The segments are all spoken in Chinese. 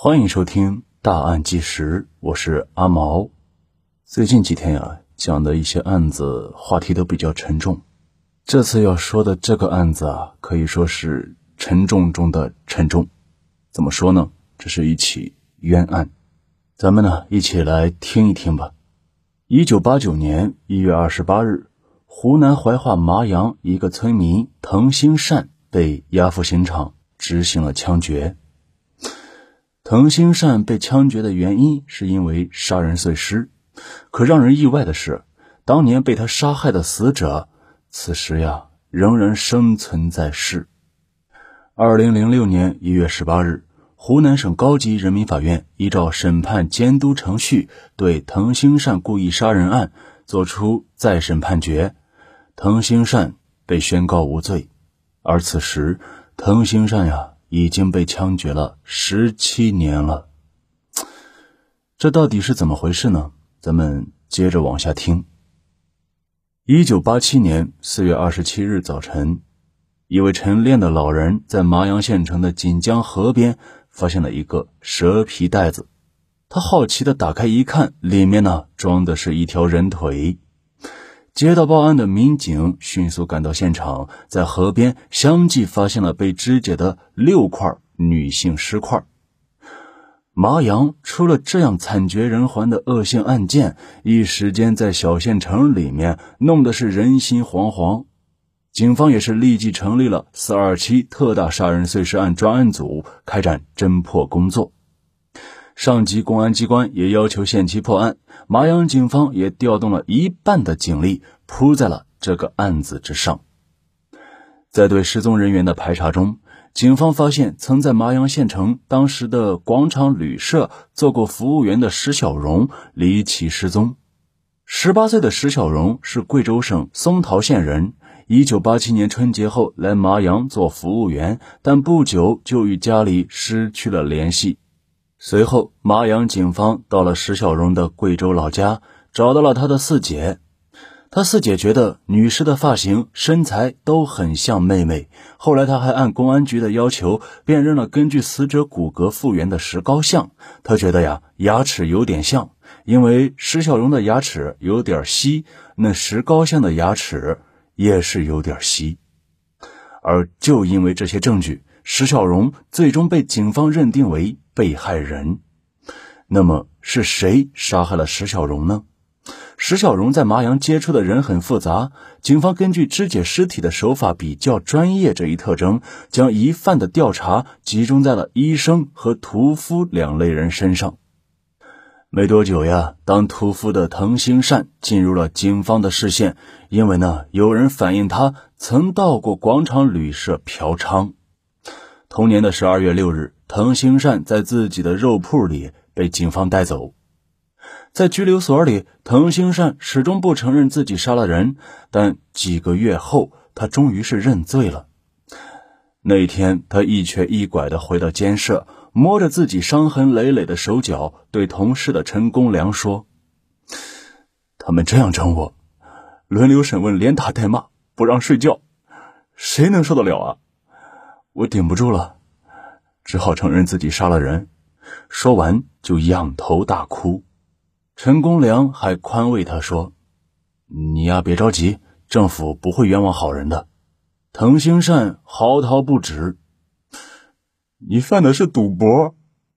欢迎收听《大案纪实》，我是阿毛。最近几天呀，讲的一些案子话题都比较沉重。这次要说的这个案子啊，可以说是沉重中的沉重。怎么说呢？这是一起冤案。咱们呢，一起来听一听吧。一九八九年一月二十八日，湖南怀化麻阳一个村民滕兴善被押赴刑场执行了枪决。滕兴善被枪决的原因是因为杀人碎尸，可让人意外的是，当年被他杀害的死者，此时呀仍然生存在世。二零零六年一月十八日，湖南省高级人民法院依照审判监督程序，对滕兴善故意杀人案作出再审判决，滕兴善被宣告无罪。而此时，滕兴善呀。已经被枪决了十七年了，这到底是怎么回事呢？咱们接着往下听。一九八七年四月二十七日早晨，一位晨练的老人在麻阳县城的锦江河边发现了一个蛇皮袋子，他好奇的打开一看，里面呢装的是一条人腿。接到报案的民警迅速赶到现场，在河边相继发现了被肢解的六块女性尸块。麻阳出了这样惨绝人寰的恶性案件，一时间在小县城里面弄得是人心惶惶。警方也是立即成立了“四二七”特大杀人碎尸案专案组，开展侦破工作。上级公安机关也要求限期破案，麻阳警方也调动了一半的警力扑在了这个案子之上。在对失踪人员的排查中，警方发现曾在麻阳县城当时的广场旅社做过服务员的石小荣离奇失踪。十八岁的石小荣是贵州省松桃县人，一九八七年春节后来麻阳做服务员，但不久就与家里失去了联系。随后，麻阳警方到了石小荣的贵州老家，找到了他的四姐。他四姐觉得女士的发型、身材都很像妹妹。后来，他还按公安局的要求辨认了根据死者骨骼复原的石膏像。他觉得呀，牙齿有点像，因为石小荣的牙齿有点稀，那石膏像的牙齿也是有点稀。而就因为这些证据，石小荣最终被警方认定为。被害人，那么是谁杀害了石小荣呢？石小荣在麻阳接触的人很复杂，警方根据肢解尸体的手法比较专业这一特征，将疑犯的调查集中在了医生和屠夫两类人身上。没多久呀，当屠夫的滕兴善进入了警方的视线，因为呢，有人反映他曾到过广场旅社嫖娼。同年的十二月六日。滕兴善在自己的肉铺里被警方带走，在拘留所里，滕兴善始终不承认自己杀了人，但几个月后，他终于是认罪了。那天，他一瘸一拐的回到监舍，摸着自己伤痕累累的手脚，对同事的陈公良说：“他们这样整我，轮流审问，连打带骂，不让睡觉，谁能受得了啊？我顶不住了。”只好承认自己杀了人，说完就仰头大哭。陈公良还宽慰他说：“你呀，别着急，政府不会冤枉好人的。”滕兴善嚎啕不止：“你犯的是赌博，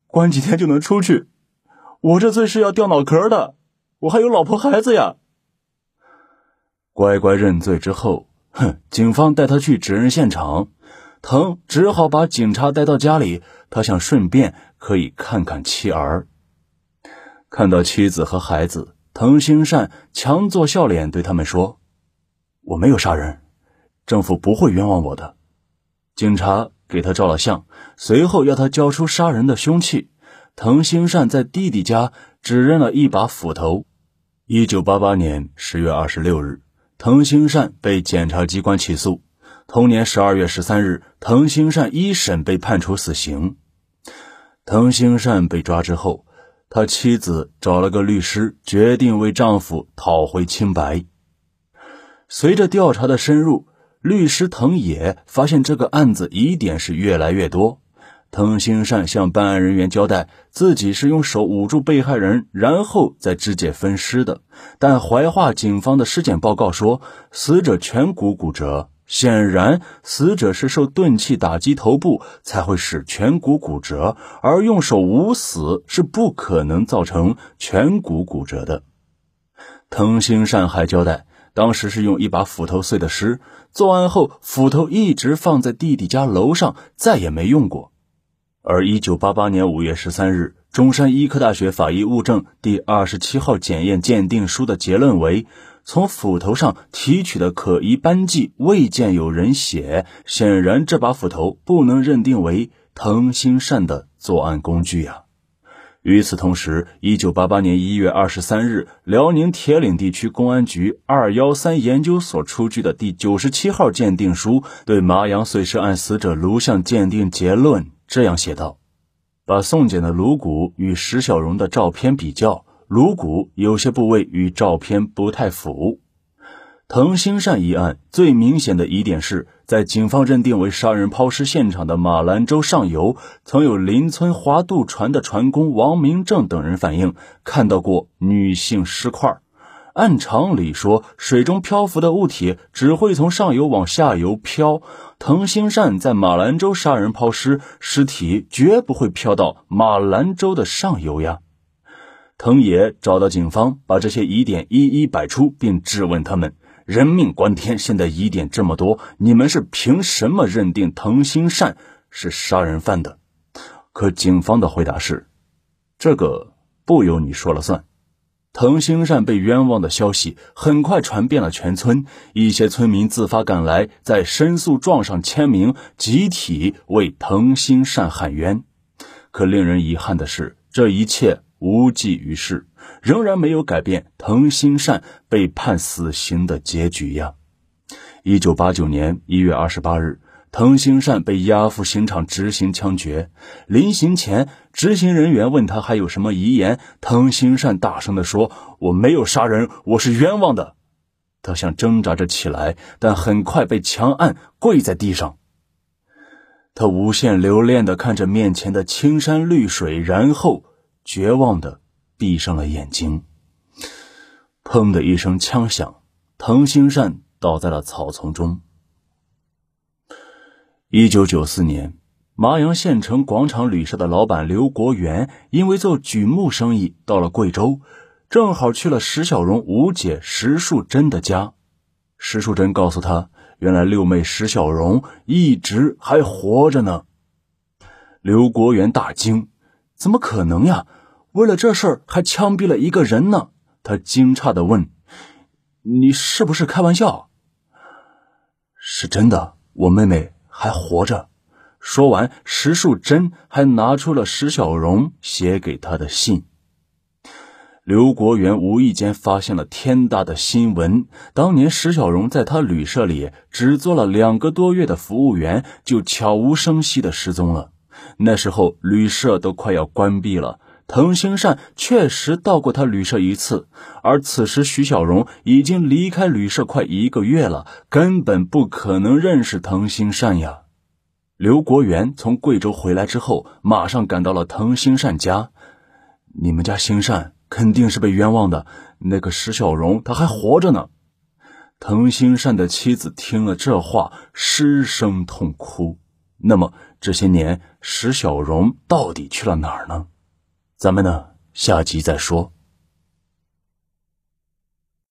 关几天就能出去，我这罪是要掉脑壳的，我还有老婆孩子呀。”乖乖认罪之后，哼，警方带他去指认现场。滕只好把警察带到家里，他想顺便可以看看妻儿。看到妻子和孩子，滕兴善强作笑脸对他们说：“我没有杀人，政府不会冤枉我的。”警察给他照了相，随后要他交出杀人的凶器。滕兴善在弟弟家指认了一把斧头。一九八八年十月二十六日，滕兴善被检察机关起诉。同年十二月十三日，滕兴善一审被判处死刑。滕兴善被抓之后，他妻子找了个律师，决定为丈夫讨回清白。随着调查的深入，律师藤野发现这个案子疑点是越来越多。滕兴善向办案人员交代，自己是用手捂住被害人，然后再肢解分尸的。但怀化警方的尸检报告说，死者颧骨骨折，显然死者是受钝器打击头部才会使颧骨骨折，而用手捂死是不可能造成颧骨骨折的。滕兴善还交代。当时是用一把斧头碎的尸，作案后斧头一直放在弟弟家楼上，再也没用过。而一九八八年五月十三日，中山医科大学法医物证第二十七号检验鉴定书的结论为：从斧头上提取的可疑斑迹未见有人血，显然这把斧头不能认定为滕兴善的作案工具呀。与此同时，一九八八年一月二十三日，辽宁铁岭地区公安局二幺三研究所出具的第九十七号鉴定书对麻阳碎尸案死者颅相鉴定结论这样写道：把送检的颅骨与石小荣的照片比较，颅骨有些部位与照片不太符。滕兴善一案最明显的疑点是在警方认定为杀人抛尸现场的马兰洲上游，曾有邻村划渡船的船工王明正等人反映看到过女性尸块。按常理说，水中漂浮的物体只会从上游往下游漂。滕兴善在马兰洲杀人抛尸，尸体绝不会漂到马兰洲的上游呀。藤野找到警方，把这些疑点一一摆出，并质问他们。人命关天，现在疑点这么多，你们是凭什么认定藤兴善是杀人犯的？可警方的回答是：这个不由你说了算。藤兴善被冤枉的消息很快传遍了全村，一些村民自发赶来，在申诉状上签名，集体为藤兴善喊冤。可令人遗憾的是，这一切无济于事。仍然没有改变滕新善被判死刑的结局呀！一九八九年一月二十八日，滕新善被押赴刑场执行枪决。临行前，执行人员问他还有什么遗言，滕新善大声地说：“我没有杀人，我是冤枉的。”他想挣扎着起来，但很快被强按，跪在地上。他无限留恋地看着面前的青山绿水，然后绝望的。闭上了眼睛，砰的一声枪响，滕兴善倒在了草丛中。一九九四年，麻阳县城广场旅社的老板刘国元因为做榉木生意到了贵州，正好去了石小荣五姐石树珍的家。石树珍告诉他，原来六妹石小荣一直还活着呢。刘国元大惊：“怎么可能呀？”为了这事儿还枪毙了一个人呢，他惊诧的问：“你是不是开玩笑？”“是真的，我妹妹还活着。”说完，石树珍还拿出了石小荣写给他的信。刘国元无意间发现了天大的新闻：当年石小荣在他旅社里只做了两个多月的服务员，就悄无声息的失踪了。那时候旅社都快要关闭了。滕兴善确实到过他旅社一次，而此时徐小荣已经离开旅社快一个月了，根本不可能认识滕兴善呀。刘国元从贵州回来之后，马上赶到了滕兴善家。你们家兴善肯定是被冤枉的，那个石小荣他还活着呢。滕兴善的妻子听了这话，失声痛哭。那么这些年，石小荣到底去了哪儿呢？咱们呢，下集再说。